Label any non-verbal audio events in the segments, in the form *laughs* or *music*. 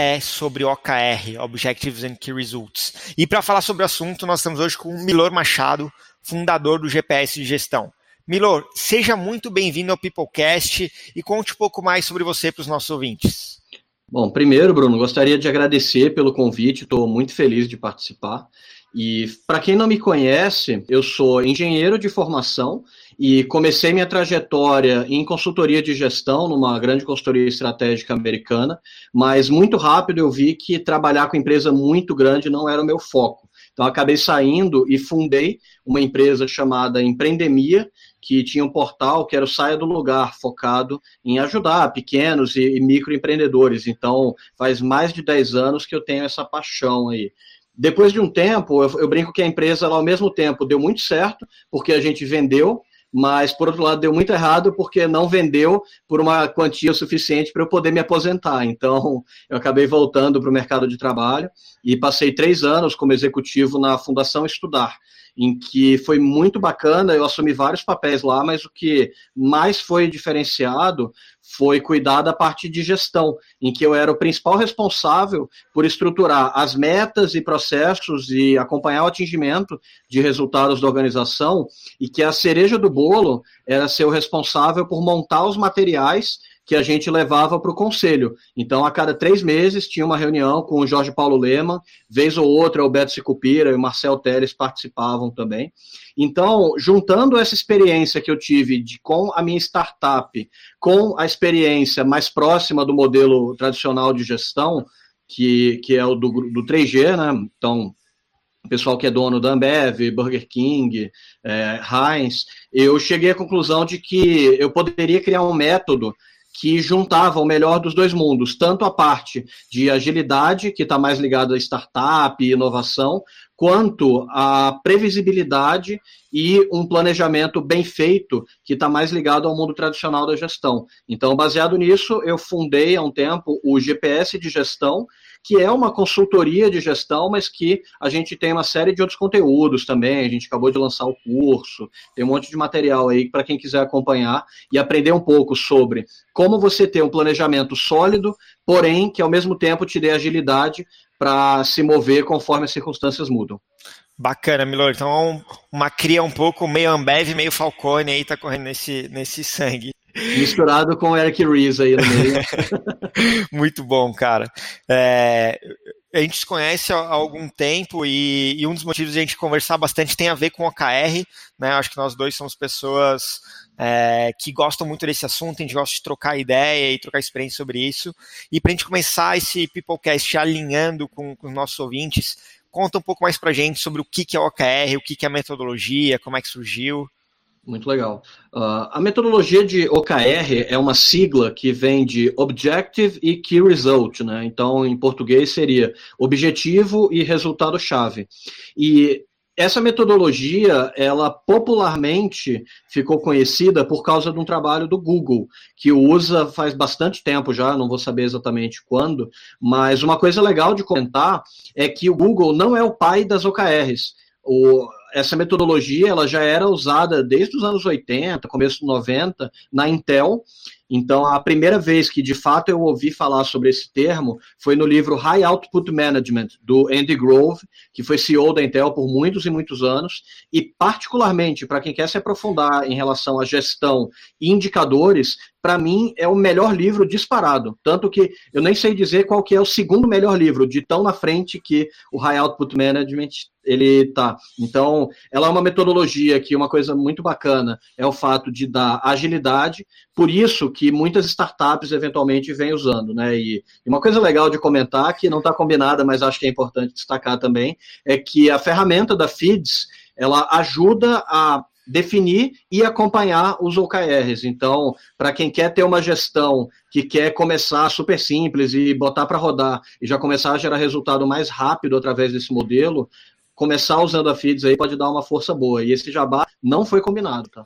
é sobre OKR, Objectives and Key Results. E para falar sobre o assunto, nós estamos hoje com o Milor Machado, fundador do GPS de Gestão. Milor, seja muito bem-vindo ao Peoplecast e conte um pouco mais sobre você para os nossos ouvintes. Bom, primeiro, Bruno, gostaria de agradecer pelo convite, estou muito feliz de participar. E para quem não me conhece, eu sou engenheiro de formação e comecei minha trajetória em consultoria de gestão numa grande consultoria estratégica americana, mas muito rápido eu vi que trabalhar com empresa muito grande não era o meu foco. Então acabei saindo e fundei uma empresa chamada Empreendemia, que tinha um portal que era o Saia do Lugar, focado em ajudar pequenos e, microempreendedores. Então faz mais de 10 anos que eu tenho essa paixão aí. Depois de um tempo, eu, eu brinco que a empresa, ela, ao mesmo tempo, deu muito certo, porque a gente vendeu, mas por outro lado deu muito errado porque não vendeu por uma quantia suficiente para eu poder me aposentar. Então eu acabei voltando para o mercado de trabalho e passei três anos como executivo na Fundação Estudar, em que foi muito bacana, eu assumi vários papéis lá, mas o que mais foi diferenciado foi cuidar da parte de gestão, em que eu era o principal responsável por estruturar as metas e processos e acompanhar o atingimento de resultados da organização, e que a cereja do bolo era ser o responsável por montar os materiais que a gente levava para o conselho. Então, a cada três meses, tinha uma reunião com o Jorge Paulo Lema, vez ou outra, o Beto Sicupira e o Marcel Teles participavam também. Então, juntando essa experiência que eu tive de, com a minha startup, com a experiência mais próxima do modelo tradicional de gestão, que, que é o do, do 3G, né? Então, o pessoal que é dono da Ambev, Burger King, é, Heinz, eu cheguei à conclusão de que eu poderia criar um método que juntava o melhor dos dois mundos, tanto a parte de agilidade, que está mais ligada a startup e inovação, quanto a previsibilidade e um planejamento bem feito, que está mais ligado ao mundo tradicional da gestão. Então, baseado nisso, eu fundei há um tempo o GPS de gestão, que é uma consultoria de gestão, mas que a gente tem uma série de outros conteúdos também. A gente acabou de lançar o curso, tem um monte de material aí para quem quiser acompanhar e aprender um pouco sobre como você ter um planejamento sólido, porém que ao mesmo tempo te dê agilidade para se mover conforme as circunstâncias mudam. Bacana, Milor. Então, uma cria um pouco meio Ambev, meio Falcone aí, tá correndo nesse, nesse sangue. Misturado com o Eric Ries aí no meio. *laughs* Muito bom, cara. É, a gente se conhece há algum tempo e, e, um dos motivos de a gente conversar bastante tem a ver com o OKR, né? Acho que nós dois somos pessoas é, que gostam muito desse assunto, a gente gosta de trocar ideia e trocar experiência sobre isso. E para a gente começar esse Peoplecast alinhando com, com os nossos ouvintes, conta um pouco mais para a gente sobre o que, que é o OKR, o que, que é a metodologia, como é que surgiu. Muito legal. Uh, a metodologia de OKR é uma sigla que vem de Objective e Key Result, né? Então, em português seria objetivo e resultado-chave. E essa metodologia, ela popularmente ficou conhecida por causa de um trabalho do Google, que usa faz bastante tempo já, não vou saber exatamente quando, mas uma coisa legal de comentar é que o Google não é o pai das OKRs. O, essa metodologia ela já era usada desde os anos 80, começo dos 90, na Intel. Então, a primeira vez que de fato eu ouvi falar sobre esse termo foi no livro High Output Management, do Andy Grove, que foi CEO da Intel por muitos e muitos anos, e particularmente para quem quer se aprofundar em relação à gestão e indicadores, para mim é o melhor livro disparado. Tanto que eu nem sei dizer qual que é o segundo melhor livro, de tão na frente que o High Output Management ele tá. Então, ela é uma metodologia que uma coisa muito bacana é o fato de dar agilidade, por isso que muitas startups eventualmente vêm usando, né? E, uma coisa legal de comentar, que não está combinada, mas acho que é importante destacar também, é que a ferramenta da Feeds, ela ajuda a definir e acompanhar os OKRs. Então, para quem quer ter uma gestão que quer começar super simples e botar para rodar e já começar a gerar resultado mais rápido através desse modelo, começar usando a Feeds aí pode dar uma força boa. E esse jabá não foi combinado, tá?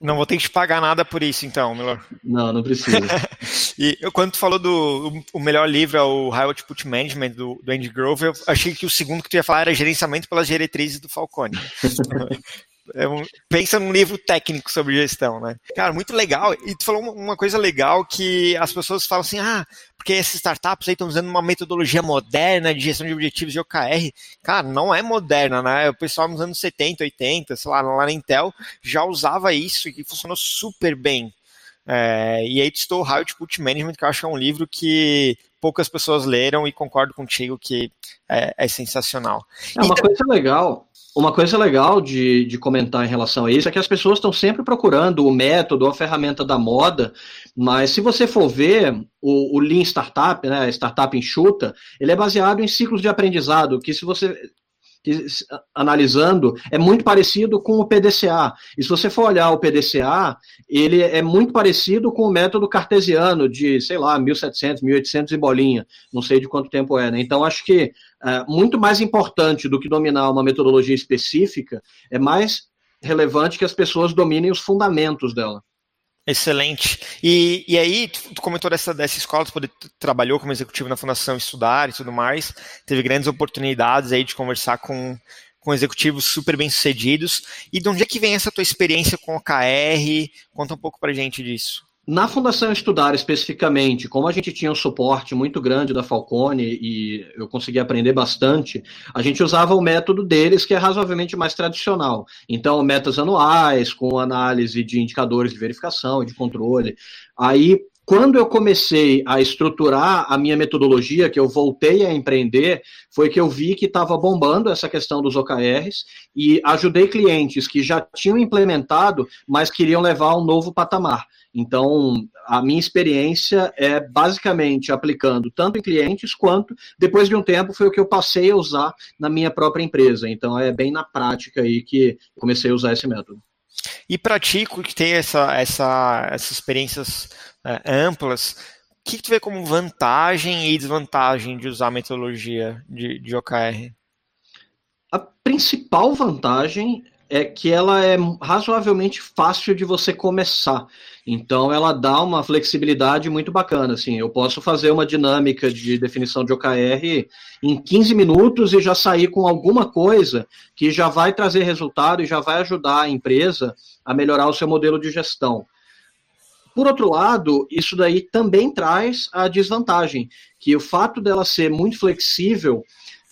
Não vou ter que te pagar nada por isso, então, Milor. Não, não precisa. *laughs* e eu, quando tu falou do o melhor livro é o High Output Management do, do Andy Grove, eu achei que o segundo que tu ia falar era Gerenciamento pelas Diretrizes do Falcone. *laughs* É um, pensa num livro técnico sobre gestão, né? Cara, muito legal. E tu falou uma coisa legal que as pessoas falam assim, ah, porque essas startups aí estão usando uma metodologia moderna de gestão de objetivos de OKR. Cara, não é moderna, né? O pessoal nos anos 70, 80, sei lá, lá na Intel já usava isso e funcionou super bem. É, e aí estou How to Put Management, que eu acho que é um livro que poucas pessoas leram e concordo contigo que é, é sensacional. É uma e, coisa legal uma coisa legal de, de comentar em relação a isso é que as pessoas estão sempre procurando o método, a ferramenta da moda, mas se você for ver o, o Lean Startup, né, startup enxuta, ele é baseado em ciclos de aprendizado, que se você analisando, é muito parecido com o PDCA. E se você for olhar o PDCA, ele é muito parecido com o método cartesiano de, sei lá, 1700, 1800 e bolinha. Não sei de quanto tempo é, né? Então, acho que é, muito mais importante do que dominar uma metodologia específica, é mais relevante que as pessoas dominem os fundamentos dela. Excelente. E, e aí, tu, comentou dessa, dessa escola, tu trabalhou como executivo na Fundação Estudar e tudo mais, teve grandes oportunidades aí de conversar com, com executivos super bem-sucedidos. E de onde é que vem essa tua experiência com o KR? Conta um pouco pra gente disso. Na Fundação Estudar, especificamente, como a gente tinha um suporte muito grande da Falcone e eu consegui aprender bastante, a gente usava o método deles, que é razoavelmente mais tradicional. Então, metas anuais, com análise de indicadores de verificação e de controle. Aí, quando eu comecei a estruturar a minha metodologia, que eu voltei a empreender, foi que eu vi que estava bombando essa questão dos OKRs e ajudei clientes que já tinham implementado, mas queriam levar a um novo patamar. Então, a minha experiência é basicamente aplicando tanto em clientes quanto, depois de um tempo, foi o que eu passei a usar na minha própria empresa. Então, é bem na prática aí que comecei a usar esse método. E pratico que tem essa, essa, essas experiências é, amplas, o que, que tu vê como vantagem e desvantagem de usar a metodologia de, de OKR? A principal vantagem é que ela é razoavelmente fácil de você começar. Então ela dá uma flexibilidade muito bacana. Assim, eu posso fazer uma dinâmica de definição de OKR em 15 minutos e já sair com alguma coisa que já vai trazer resultado e já vai ajudar a empresa a melhorar o seu modelo de gestão. Por outro lado, isso daí também traz a desvantagem, que o fato dela ser muito flexível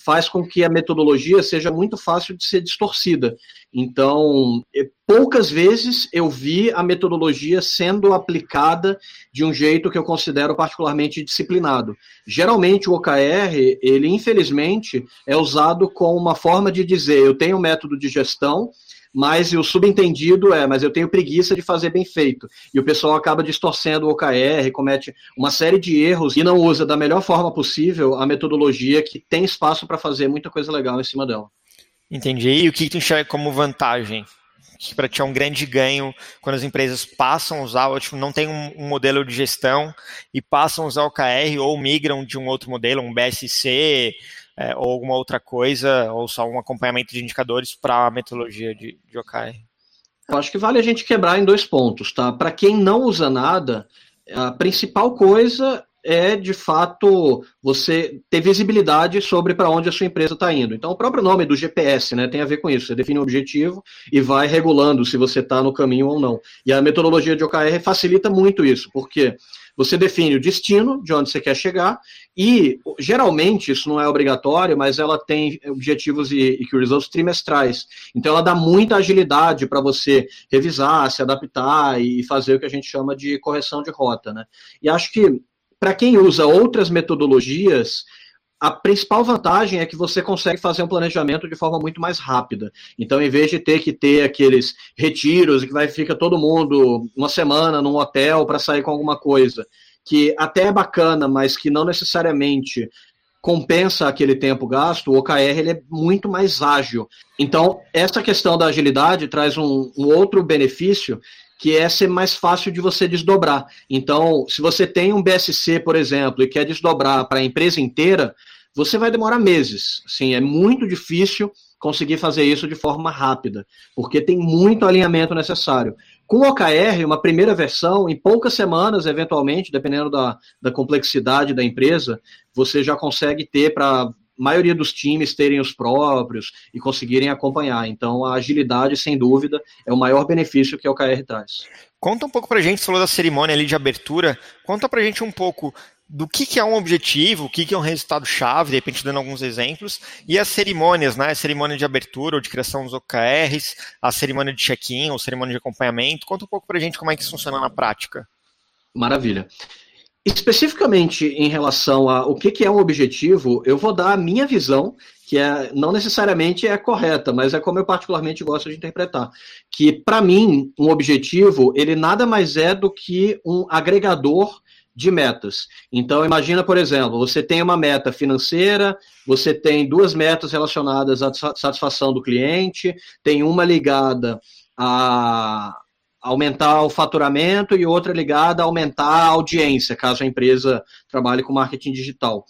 faz com que a metodologia seja muito fácil de ser distorcida. Então, poucas vezes eu vi a metodologia sendo aplicada de um jeito que eu considero particularmente disciplinado. Geralmente o OKR, ele infelizmente é usado como uma forma de dizer, eu tenho um método de gestão, mas o subentendido é, mas eu tenho preguiça de fazer bem feito. E o pessoal acaba distorcendo o OKR, comete uma série de erros e não usa da melhor forma possível a metodologia que tem espaço para fazer muita coisa legal em cima dela. Entendi. E o que tu enxerga como vantagem? Que para ti é um grande ganho quando as empresas passam a usar, tipo, não tem um, modelo de gestão e passam a usar o OKR ou migram de um outro modelo, um BSC, é, ou alguma outra coisa, ou só um acompanhamento de indicadores para a metodologia de, de? Eu acho que vale a gente quebrar em dois pontos, tá? Para quem não usa nada, a principal coisa é de fato você ter visibilidade sobre para onde a sua empresa está indo. Então, o próprio nome do GPS né, tem a ver com isso. Você define um objetivo e vai regulando se você está no caminho ou não. E a metodologia de OKR facilita muito isso, porque você define o destino de onde você quer chegar e, geralmente, isso não é obrigatório, mas ela tem objetivos e, e results trimestrais. Então, ela dá muita agilidade para você revisar, se adaptar e fazer o que a gente chama de correção de rota. Né? E acho que para quem usa outras metodologias, a principal vantagem é que você consegue fazer um planejamento de forma muito mais rápida. Então, em vez de ter que ter aqueles retiros que vai fica todo mundo uma semana num hotel para sair com alguma coisa, que até é bacana, mas que não necessariamente compensa aquele tempo gasto, o OKR ele é muito mais ágil. Então, essa questão da agilidade traz um, um outro benefício que é ser mais fácil de você desdobrar. Então, se você tem um BSC, por exemplo, e quer desdobrar para a empresa inteira, você vai demorar meses. Assim, é muito difícil conseguir fazer isso de forma rápida, porque tem muito alinhamento necessário. Com o OKR, uma primeira versão, em poucas semanas, eventualmente, dependendo da, da complexidade da empresa, você já consegue ter para maioria dos times terem os próprios e conseguirem acompanhar. Então, a agilidade, sem dúvida, é o maior benefício que o OKR traz. Conta um pouco para a gente, você falou da cerimônia ali de abertura, conta para a gente um pouco do que, que é um objetivo, o que, que é um resultado-chave, de repente dando alguns exemplos, e as cerimônias, né? A cerimônia de abertura ou de criação dos OKRs, a cerimônia de check-in ou cerimônia de acompanhamento. Conta um pouco para a gente como é que isso funciona na prática. Maravilha. Especificamente em relação a o que, que é um objetivo, eu vou dar a minha visão, que é não necessariamente é correta, mas é como eu particularmente gosto de interpretar. Que, para mim, um objetivo, ele nada mais é do que um agregador de metas. Então, imagina, por exemplo, você tem uma meta financeira, você tem duas metas relacionadas à satisfação do cliente, tem uma ligada a aumentar o faturamento e outra ligada a aumentar a audiência, caso a empresa trabalhe com marketing digital.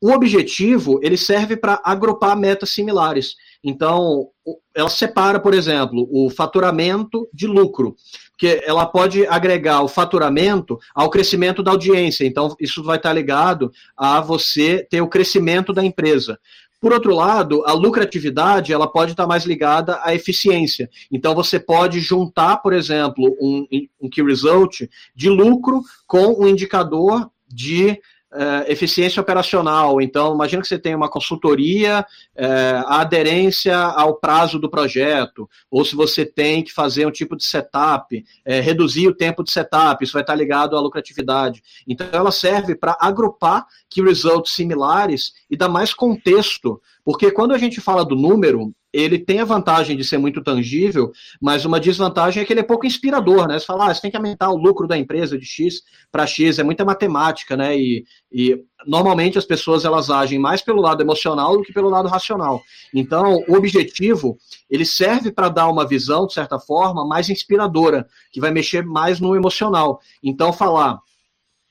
O objetivo, ele serve para agrupar metas similares. Então, ela separa, por exemplo, o faturamento de lucro, porque ela pode agregar o faturamento ao crescimento da audiência. Então, isso vai estar ligado a você ter o crescimento da empresa. Por outro lado, a lucratividade ela pode estar mais ligada à eficiência. Então, você pode juntar, por exemplo, um, um key result de lucro com um indicador de uh, eficiência operacional. Então, imagina que você tem uma consultoria, uh, a aderência ao prazo do projeto, ou se você tem que fazer um tipo de setup, uh, reduzir o tempo de setup, isso vai estar ligado à lucratividade. Então, ela serve para agrupar key results similares e dar mais contexto, porque quando a gente fala do número, ele tem a vantagem de ser muito tangível, mas uma desvantagem é que ele é pouco inspirador, né? Você fala, ah, você tem que aumentar o lucro da empresa de X para X, é muita matemática, né? E, e normalmente as pessoas elas agem mais pelo lado emocional do que pelo lado racional. Então, o objetivo, ele serve para dar uma visão, de certa forma, mais inspiradora, que vai mexer mais no emocional. Então, falar,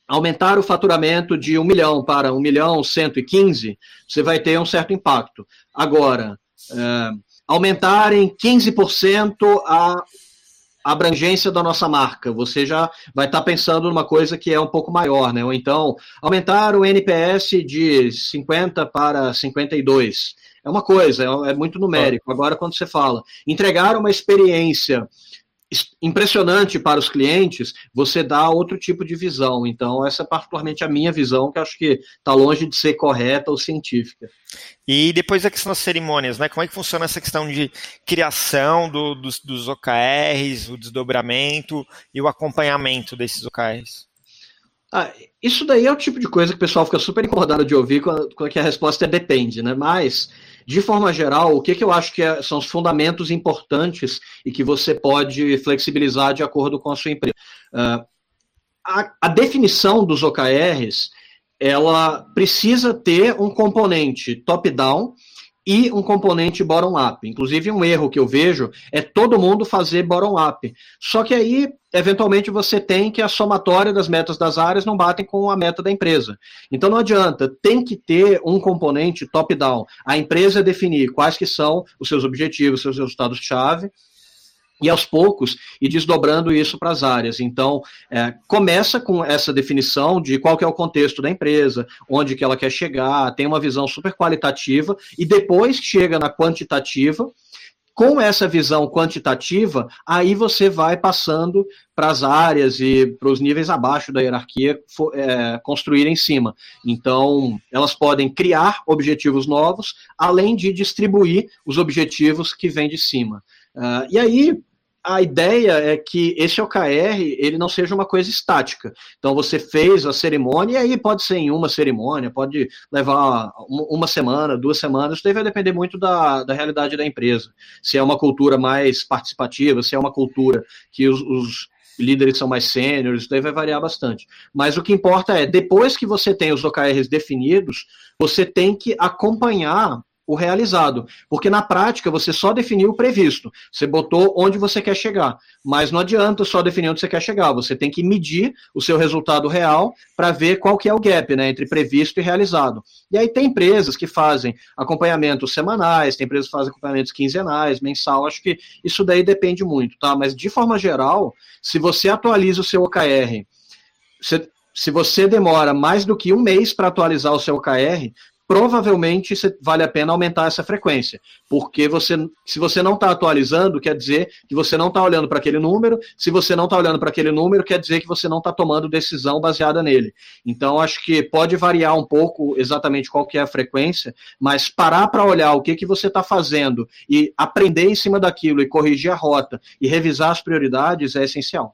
aumentar o faturamento de 1 milhão para 1 milhão 115, você vai ter um certo impacto. Agora, é, aumentar em 15% a abrangência da nossa marca. Você já vai estar tá pensando numa coisa que é um pouco maior, né? Ou então, aumentar o NPS de 50 para 52. É uma coisa, é, é muito numérico. Agora, quando você fala entregar uma experiência impressionante para os clientes, você dá outro tipo de visão. Então, essa é particularmente a minha visão, que acho que está longe de ser correta ou científica. E depois a questão das cerimônias, né? Como é que funciona essa questão de criação do, dos, dos OKRs, o desdobramento e o acompanhamento desses OKRs? Ah, isso daí é o tipo de coisa que o pessoal fica super incomodado de ouvir quando, a resposta é depende, né? Mas de forma geral, o que, que eu acho que é, são os fundamentos importantes e que você pode flexibilizar de acordo com a sua empresa? Uh, a, a definição dos OKRs, ela precisa ter um componente top-down e um componente bottom-up. Inclusive, um erro que eu vejo é todo mundo fazer bottom-up. Só que aí, eventualmente, você tem que a somatória das metas das áreas não batem com a meta da empresa. Então, não adianta, tem que ter um componente top-down. A empresa definir quais que são os seus objetivos, seus resultados-chave, e aos poucos ir desdobrando isso para as áreas. Então, é, começa com essa definição de qual que é o contexto da empresa, onde que ela quer chegar, tem uma visão super qualitativa, e depois chega na quantitativa, com essa visão quantitativa, aí você vai passando para as áreas e para os níveis abaixo da hierarquia é, construir em cima. Então, elas podem criar objetivos novos, além de distribuir os objetivos que vêm de cima. Uh, e aí, a ideia é que esse OKR ele não seja uma coisa estática. Então você fez a cerimônia e aí pode ser em uma cerimônia, pode levar uma semana, duas semanas, isso vai depender muito da, da realidade da empresa. Se é uma cultura mais participativa, se é uma cultura que os, os líderes são mais sêniores, isso daí vai variar bastante. Mas o que importa é, depois que você tem os OKRs definidos, você tem que acompanhar o realizado. Porque na prática você só definiu o previsto. Você botou onde você quer chegar. Mas não adianta só definir onde você quer chegar. Você tem que medir o seu resultado real para ver qual que é o gap né, entre previsto e realizado. E aí tem empresas que fazem acompanhamentos semanais, tem empresas que fazem acompanhamentos quinzenais, mensal. Acho que isso daí depende muito, tá? Mas de forma geral, se você atualiza o seu OKR, você, se você demora mais do que um mês para atualizar o seu OKR, provavelmente vale a pena aumentar essa frequência, porque você, se você não está atualizando, quer dizer que você não está olhando para aquele número, se você não está olhando para aquele número, quer dizer que você não está tomando decisão baseada nele. Então, acho que pode variar um pouco exatamente qual que é a frequência, mas parar para olhar o que, que você está fazendo e aprender em cima daquilo e corrigir a rota e revisar as prioridades é essencial.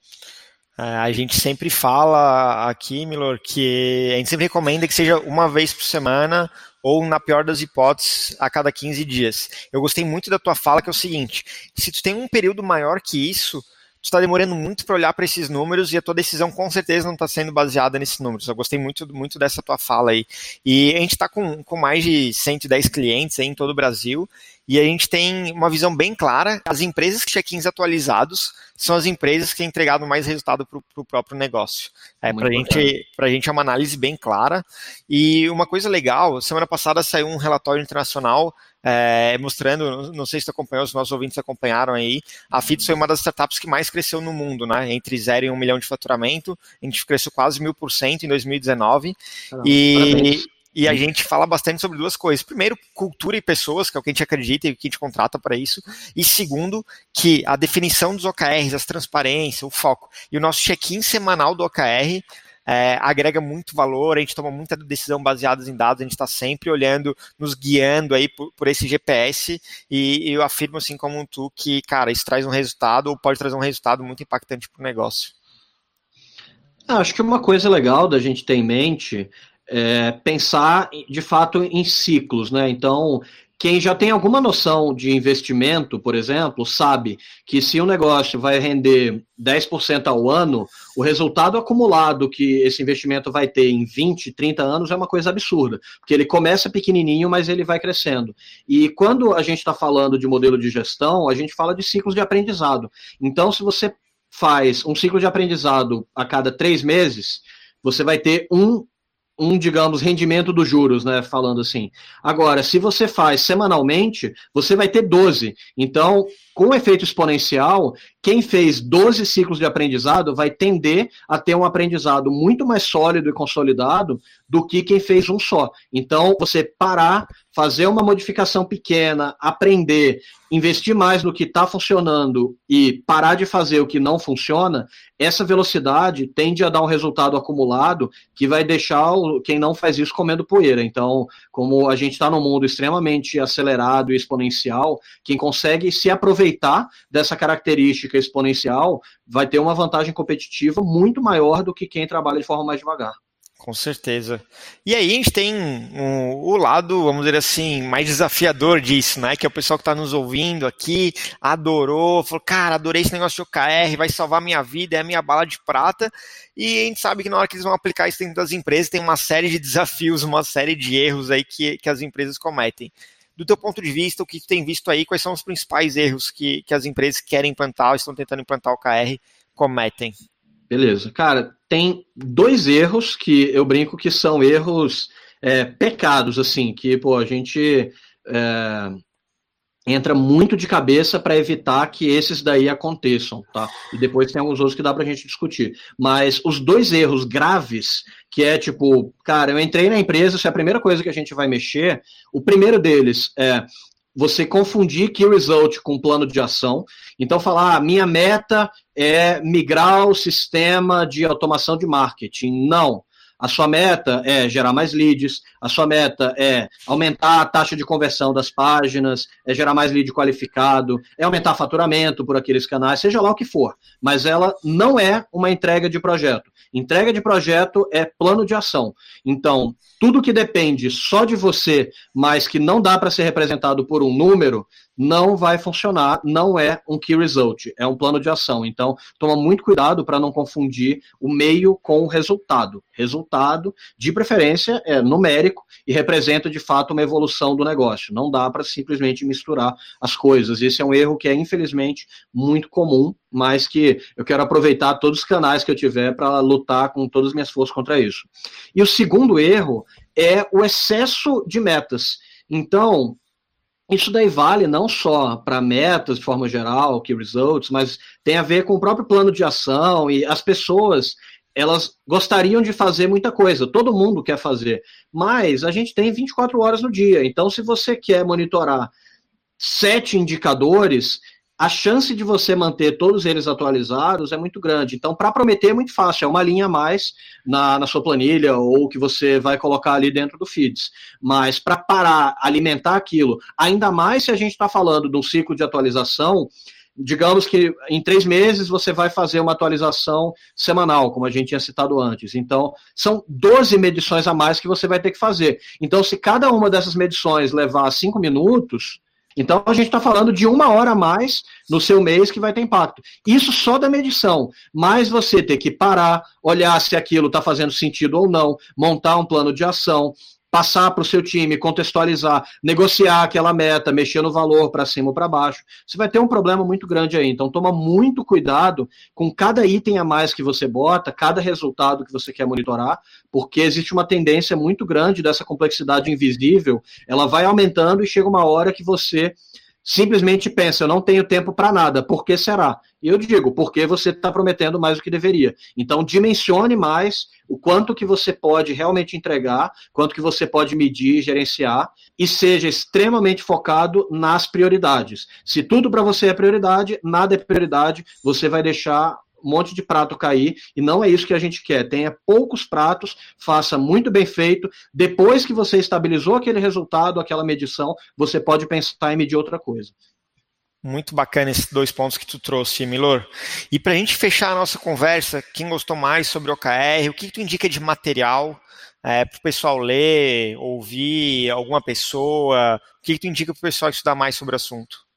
É, a gente sempre fala aqui, Milor, que a gente sempre recomenda que seja uma vez por semana ou, na pior das hipóteses, a cada 15 dias. Eu gostei muito da tua fala, que é o seguinte: se tu tem um período maior que isso, tu está demorando muito para olhar para esses números e a tua decisão com certeza não está sendo baseada nesses números. Eu gostei muito, muito dessa tua fala aí. E a gente está com, com mais de 110 clientes em todo o Brasil e a gente tem uma visão bem clara. As empresas que check-ins atualizados são as empresas que têm entregado mais resultado para o próprio negócio. É, para gente, a gente é uma análise bem clara. E uma coisa legal, semana passada saiu um relatório internacional é, mostrando, não sei se tu acompanhou, os nossos ouvintes acompanharam aí, a FITS foi uma das startups que mais cresceu no mundo, né? Entre 0 e 1 um milhão de faturamento, a gente cresceu quase mil por cento em 2019. Caramba, e, parabéns. E a gente fala bastante sobre duas coisas. Primeiro, cultura e pessoas, que é o que a gente acredita e o que a gente contrata para isso. E segundo, que a definição dos OKRs, as transparência, o foco. E o nosso check-in semanal do OKR é, agrega muito valor, a gente toma muita decisão baseada em dados, a gente está sempre olhando, nos guiando aí por, por esse GPS, e, e, eu afirmo assim como tu que, cara, isso traz um resultado, ou pode trazer um resultado muito impactante para o negócio. Ah, acho que uma coisa legal da gente ter em mente é, pensar de fato em ciclos, né? Então, quem já tem alguma noção de investimento, por exemplo, sabe que se um negócio vai render 10% ao ano, o resultado acumulado que esse investimento vai ter em 20, 30 anos é uma coisa absurda, porque ele começa pequenininho, mas ele vai crescendo. E quando a gente está falando de modelo de gestão, a gente fala de ciclos de aprendizado. Então, se você faz um ciclo de aprendizado a cada três meses, você vai ter um um, digamos, rendimento dos juros, né? Falando assim. Agora, se você faz semanalmente, você vai ter 12. Então, com efeito exponencial, quem fez 12 ciclos de aprendizado vai tender a ter um aprendizado muito mais sólido e consolidado do que quem fez um só. Então, você parar, fazer uma modificação pequena, aprender, investir mais no que está funcionando e parar de fazer o que não funciona, essa velocidade tende a dar um resultado acumulado que vai deixar quem não faz isso comendo poeira. Então, como a gente está num mundo extremamente acelerado e exponencial, quem consegue se aproveitar aproveitar dessa característica exponencial, vai ter uma vantagem competitiva muito maior do que quem trabalha de forma mais devagar. Com certeza. E aí a gente tem um, o lado, vamos dizer assim, mais desafiador disso, né? Que é o pessoal que está nos ouvindo aqui, adorou, falou, cara, adorei esse negócio de OKR, vai salvar minha vida, é a minha bala de prata. E a gente sabe que na hora que eles vão aplicar isso dentro das empresas, tem uma série de desafios, uma série de erros aí que, que as empresas cometem do teu ponto de vista, o que tu tem visto aí, quais são os principais erros que, que as empresas que querem implantar ou estão tentando implantar o KR cometem? Beleza. Cara, tem dois erros que eu brinco que são erros é, pecados, assim, que, pô, a gente é, entra muito de cabeça para evitar que esses daí aconteçam, tá? E depois tem alguns outros que dá para a gente discutir. Mas os dois erros graves, que é tipo, cara, eu entrei na empresa, se é a primeira coisa que a gente vai mexer, o primeiro deles é você confundir key result com plano de ação. Então, falar, ah, minha meta é migrar o sistema de automação de marketing. Não. A sua meta é gerar mais leads, a sua meta é aumentar a taxa de conversão das páginas, é gerar mais lead qualificado, é aumentar faturamento por aqueles canais, seja lá o que for. Mas ela não é uma entrega de projeto. Entrega de projeto é plano de ação. Então, tudo que depende só de você, mas que não dá para ser representado por um número, não vai funcionar, não é um key result, é um plano de ação. Então, toma muito cuidado para não confundir o meio com o resultado. Resultado, de preferência, é numérico e representa de fato uma evolução do negócio. Não dá para simplesmente misturar as coisas. Esse é um erro que é, infelizmente, muito comum, mas que eu quero aproveitar todos os canais que eu tiver para lutar com todas as minhas forças contra isso. E o segundo erro é o excesso de metas. Então, isso daí vale não só para metas de forma geral, key results, mas tem a ver com o próprio plano de ação e as pessoas elas gostariam de fazer muita coisa, todo mundo quer fazer, mas a gente tem 24 horas no dia, então se você quer monitorar sete indicadores, a chance de você manter todos eles atualizados é muito grande. Então, para prometer é muito fácil, é uma linha a mais na, na sua planilha ou que você vai colocar ali dentro do Feeds. Mas para parar, alimentar aquilo, ainda mais se a gente está falando de um ciclo de atualização, digamos que em três meses você vai fazer uma atualização semanal, como a gente tinha citado antes. Então, são 12 medições a mais que você vai ter que fazer. Então, se cada uma dessas medições levar cinco minutos então a gente está falando de uma hora a mais no seu mês que vai ter impacto. Isso só da medição, mas você ter que parar, olhar se aquilo está fazendo sentido ou não, montar um plano de ação, passar para o seu time, contextualizar, negociar aquela meta, mexer no valor para cima ou para baixo, você vai ter um problema muito grande aí. Então, toma muito cuidado com cada item a mais que você bota, cada resultado que você quer monitorar, porque existe uma tendência muito grande dessa complexidade invisível, ela vai aumentando e chega uma hora que você simplesmente pensa, eu não tenho tempo para nada, por que será? E eu digo, porque você está prometendo mais do que deveria. Então, dimensione mais o quanto que você pode realmente entregar, quanto que você pode medir, gerenciar, e seja extremamente focado nas prioridades. Se tudo para você é prioridade, nada é prioridade, você vai deixar um monte de prato cair, e não é isso que a gente quer. Tenha poucos pratos, faça muito bem feito. Depois que você estabilizou aquele resultado, aquela medição, você pode pensar em medir outra coisa. Muito bacana esses dois pontos que tu trouxe, Milor. E para a gente fechar a nossa conversa, quem gostou mais sobre o OKR, o que, tu indica de material é, para o pessoal ler, ouvir, alguma pessoa? O que tu indica para o pessoal estudar mais sobre o assunto?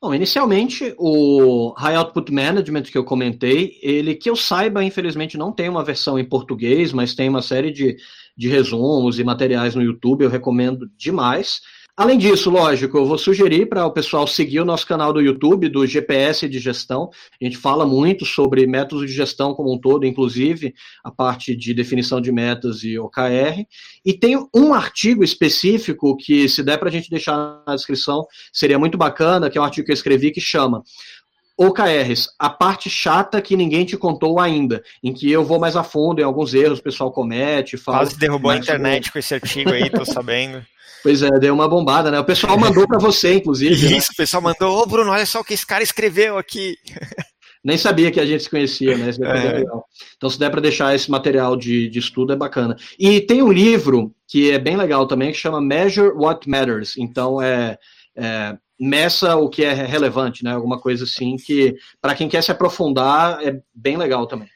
Bom, inicialmente, o High Output Management que eu comentei, ele, que eu saiba, infelizmente não tem uma versão em português, mas tem uma série de, de resumos e materiais no YouTube, eu recomendo demais. Além disso, lógico, eu vou sugerir para o pessoal seguir o nosso canal do YouTube, do GPS de gestão. A gente fala muito sobre métodos de gestão como um todo, inclusive a parte de definição de metas e OKR. E tem um artigo específico que, se der para a gente deixar na descrição, seria muito bacana, que é um artigo que eu escrevi que chama OKRs, a parte chata que ninguém te contou ainda, em que eu vou mais a fundo em alguns erros, o pessoal comete, fala. Quase derrubou a internet com esse artigo aí, tô *laughs* sabendo. Pois é, deu uma bombada, né? O pessoal mandou para você, inclusive. Né? Isso, né? o pessoal mandou, ô Bruno, olha só o que esse cara escreveu aqui. *laughs* Nem sabia que a gente se conhecia, né? É. Então, se der para deixar esse material de, de estudo, é bacana. E tem um livro que é bem legal também, que chama Measure What Matters. Então, é, é meça o que é relevante, né? Alguma coisa assim que, para quem quer se aprofundar, é bem legal também.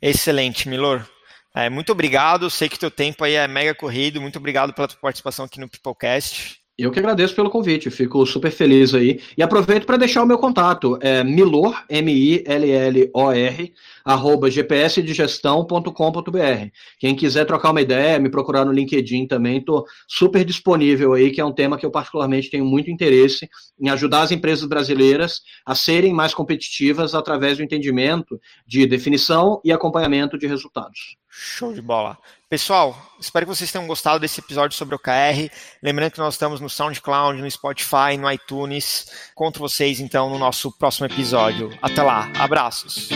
Excelente, Milor. É, muito obrigado. Sei que teu tempo aí é mega corrido. Muito obrigado pela tua participação aqui no Peoplecast. Eu que agradeço pelo convite, fico super feliz aí. E aproveito para deixar o meu contato, é milor, M-I-L-L-O-R, arroba gpsdigestão.com.br. Quem quiser trocar uma ideia, me procurar no LinkedIn também, estou super disponível aí, que é um tema que eu particularmente tenho muito interesse em ajudar as empresas brasileiras a serem mais competitivas através do entendimento de definição e acompanhamento de resultados. Show de bola. Pessoal, espero que vocês tenham gostado desse episódio sobre o KR. Lembrando que nós estamos no SoundCloud, no Spotify, no iTunes. Conto vocês então no nosso próximo episódio. Até lá. Abraços.